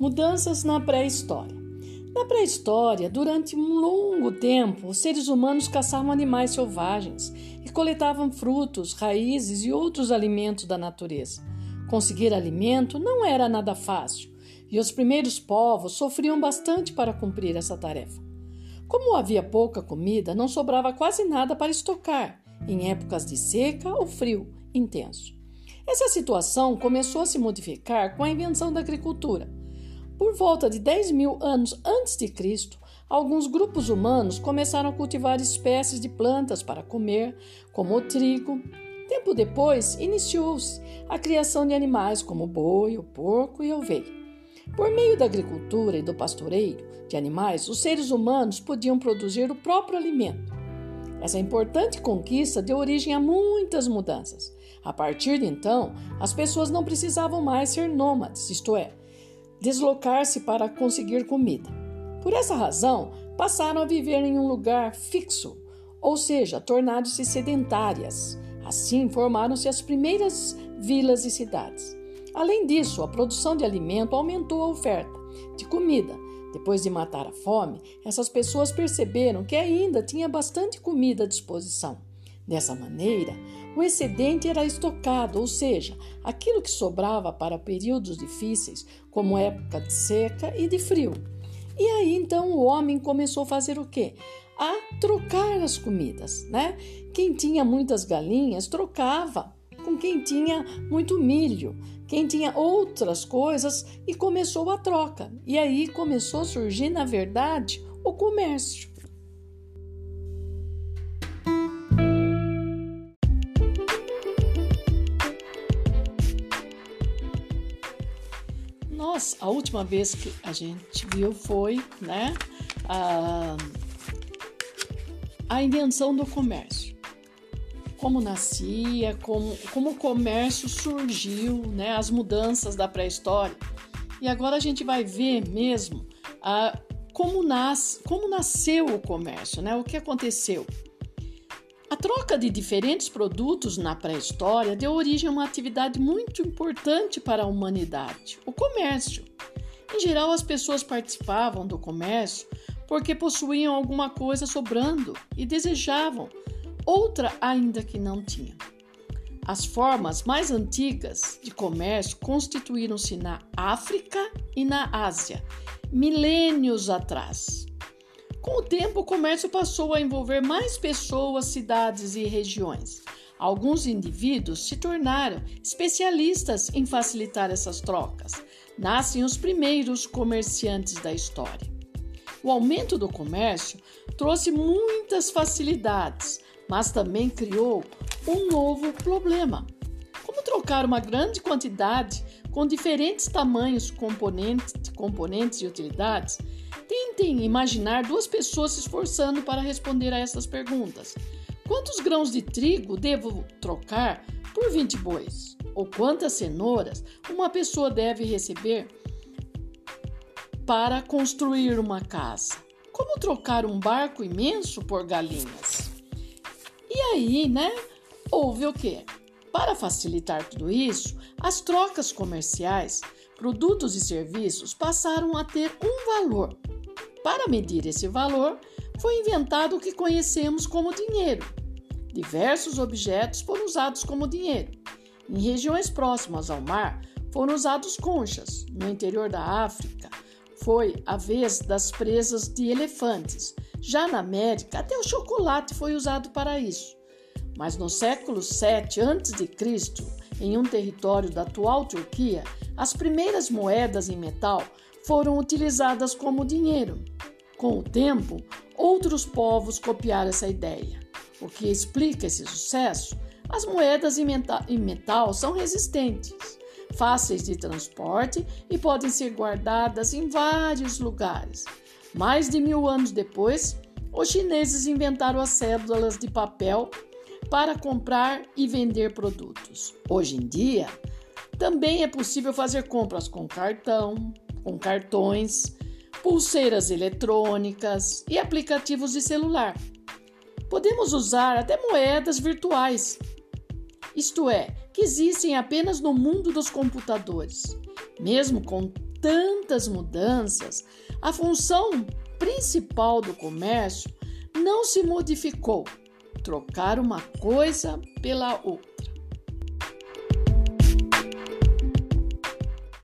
Mudanças na pré-história. Na pré-história, durante um longo tempo, os seres humanos caçavam animais selvagens e coletavam frutos, raízes e outros alimentos da natureza. Conseguir alimento não era nada fácil e os primeiros povos sofriam bastante para cumprir essa tarefa. Como havia pouca comida, não sobrava quase nada para estocar em épocas de seca ou frio intenso. Essa situação começou a se modificar com a invenção da agricultura. Por volta de 10 mil anos antes de Cristo, alguns grupos humanos começaram a cultivar espécies de plantas para comer, como o trigo. Tempo depois, iniciou-se a criação de animais como o boi, o porco e a ovelha. Por meio da agricultura e do pastoreio de animais, os seres humanos podiam produzir o próprio alimento. Essa importante conquista deu origem a muitas mudanças. A partir de então, as pessoas não precisavam mais ser nômades, isto é, deslocar-se para conseguir comida. Por essa razão, passaram a viver em um lugar fixo, ou seja, tornaram-se sedentárias. Assim, formaram-se as primeiras vilas e cidades. Além disso, a produção de alimento aumentou a oferta de comida. Depois de matar a fome, essas pessoas perceberam que ainda tinha bastante comida à disposição. Dessa maneira, o excedente era estocado, ou seja, aquilo que sobrava para períodos difíceis, como época de seca e de frio. E aí então o homem começou a fazer o quê? A trocar as comidas, né? Quem tinha muitas galinhas trocava com quem tinha muito milho, quem tinha outras coisas e começou a troca. E aí começou a surgir, na verdade, o comércio. Nós, a última vez que a gente viu foi né, a, a invenção do comércio. Como nascia, como, como o comércio surgiu, né, as mudanças da pré-história. E agora a gente vai ver mesmo a, como, nas, como nasceu o comércio, né, o que aconteceu. A troca de diferentes produtos na pré-história deu origem a uma atividade muito importante para a humanidade: o comércio. Em geral, as pessoas participavam do comércio porque possuíam alguma coisa sobrando e desejavam outra ainda que não tinham. As formas mais antigas de comércio constituíram-se na África e na Ásia, milênios atrás. Com o tempo, o comércio passou a envolver mais pessoas, cidades e regiões. Alguns indivíduos se tornaram especialistas em facilitar essas trocas. Nascem os primeiros comerciantes da história. O aumento do comércio trouxe muitas facilidades, mas também criou um novo problema. Como trocar uma grande quantidade com diferentes tamanhos, componentes, componentes e utilidades Tentem imaginar duas pessoas se esforçando para responder a essas perguntas. Quantos grãos de trigo devo trocar por 20 bois? Ou quantas cenouras uma pessoa deve receber para construir uma casa? Como trocar um barco imenso por galinhas? E aí, né? Houve o quê? Para facilitar tudo isso, as trocas comerciais, produtos e serviços passaram a ter um valor para medir esse valor, foi inventado o que conhecemos como dinheiro. Diversos objetos foram usados como dinheiro. Em regiões próximas ao mar, foram usados conchas. No interior da África, foi a vez das presas de elefantes. Já na América, até o chocolate foi usado para isso. Mas no século 7 a.C., em um território da atual Turquia, as primeiras moedas em metal foram utilizadas como dinheiro. Com o tempo, outros povos copiaram essa ideia. O que explica esse sucesso? As moedas em metal são resistentes, fáceis de transporte e podem ser guardadas em vários lugares. Mais de mil anos depois, os chineses inventaram as cédulas de papel para comprar e vender produtos. Hoje em dia, também é possível fazer compras com cartão, com cartões, pulseiras eletrônicas e aplicativos de celular. Podemos usar até moedas virtuais, isto é, que existem apenas no mundo dos computadores. Mesmo com tantas mudanças, a função principal do comércio não se modificou. Trocar uma coisa pela outra.